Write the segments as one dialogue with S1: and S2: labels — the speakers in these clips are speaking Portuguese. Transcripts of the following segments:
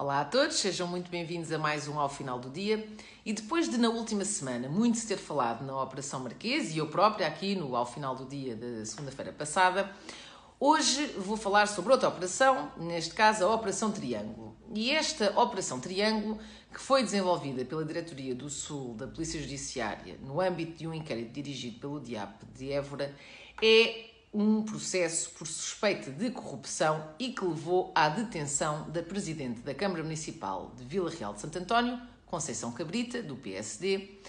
S1: Olá a todos, sejam muito bem-vindos a mais um Ao Final do Dia. E depois de, na última semana, muito se ter falado na Operação Marquês e eu própria aqui no Ao Final do Dia da segunda-feira passada, hoje vou falar sobre outra operação, neste caso a Operação Triângulo. E esta Operação Triângulo, que foi desenvolvida pela Diretoria do Sul da Polícia Judiciária no âmbito de um inquérito dirigido pelo DIAP de Évora, é um processo por suspeita de corrupção e que levou à detenção da Presidente da Câmara Municipal de Vila Real de Santo António, Conceição Cabrita, do PSD,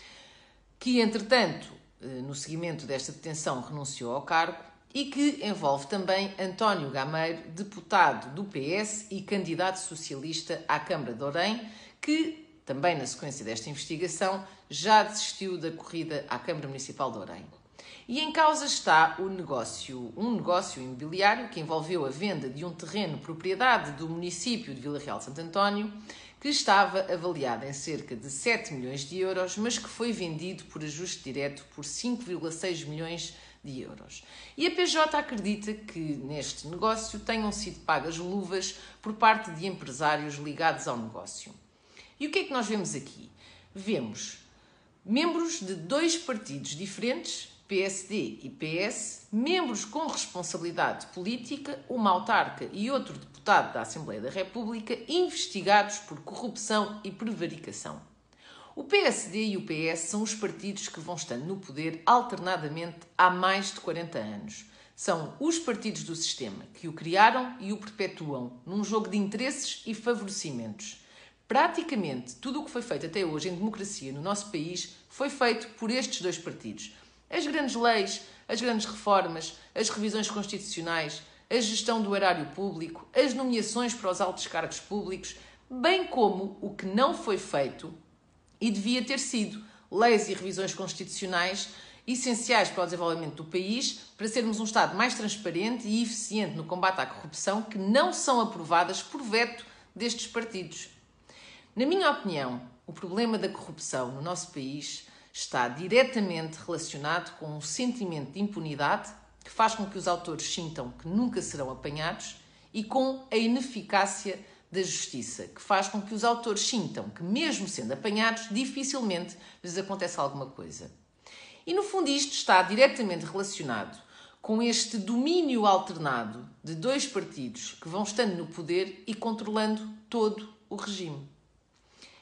S1: que, entretanto, eh, no seguimento desta detenção, renunciou ao cargo e que envolve também António Gameiro, deputado do PS e candidato socialista à Câmara de Orem, que, também na sequência desta investigação, já desistiu da corrida à Câmara Municipal de Orem. E em causa está o negócio, um negócio imobiliário que envolveu a venda de um terreno propriedade do município de Vila Real de Santo António, que estava avaliado em cerca de 7 milhões de euros, mas que foi vendido por ajuste direto por 5,6 milhões de euros. E a PJ acredita que neste negócio tenham sido pagas luvas por parte de empresários ligados ao negócio. E o que é que nós vemos aqui? Vemos membros de dois partidos diferentes PSD e PS, membros com responsabilidade política, uma autarca e outro deputado da Assembleia da República, investigados por corrupção e prevaricação. O PSD e o PS são os partidos que vão estando no poder alternadamente há mais de 40 anos. São os partidos do sistema que o criaram e o perpetuam num jogo de interesses e favorecimentos. Praticamente tudo o que foi feito até hoje em democracia no nosso país foi feito por estes dois partidos as grandes leis, as grandes reformas, as revisões constitucionais, a gestão do erário público, as nomeações para os altos cargos públicos, bem como o que não foi feito e devia ter sido leis e revisões constitucionais essenciais para o desenvolvimento do país, para sermos um Estado mais transparente e eficiente no combate à corrupção, que não são aprovadas por veto destes partidos. Na minha opinião, o problema da corrupção no nosso país está diretamente relacionado com um sentimento de impunidade que faz com que os autores sintam que nunca serão apanhados e com a ineficácia da justiça, que faz com que os autores sintam que, mesmo sendo apanhados, dificilmente lhes acontece alguma coisa. E no fundo, isto está diretamente relacionado com este domínio alternado de dois partidos que vão estando no poder e controlando todo o regime.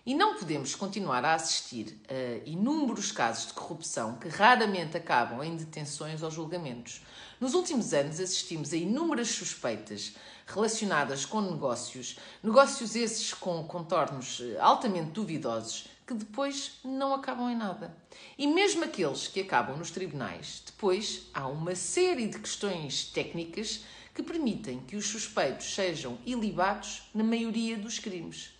S1: E não podemos continuar a assistir a inúmeros casos de corrupção que raramente acabam em detenções ou julgamentos. Nos últimos anos assistimos a inúmeras suspeitas relacionadas com negócios, negócios esses com contornos eh, altamente duvidosos, que depois não acabam em nada. E mesmo aqueles que acabam nos tribunais, depois há uma série de questões técnicas que permitem que os suspeitos sejam ilibados na maioria dos crimes.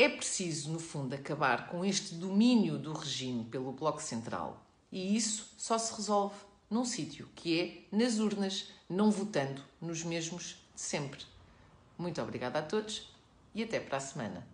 S1: É preciso, no fundo, acabar com este domínio do regime pelo Bloco Central. E isso só se resolve num sítio, que é nas urnas, não votando nos mesmos de sempre. Muito obrigada a todos e até para a semana.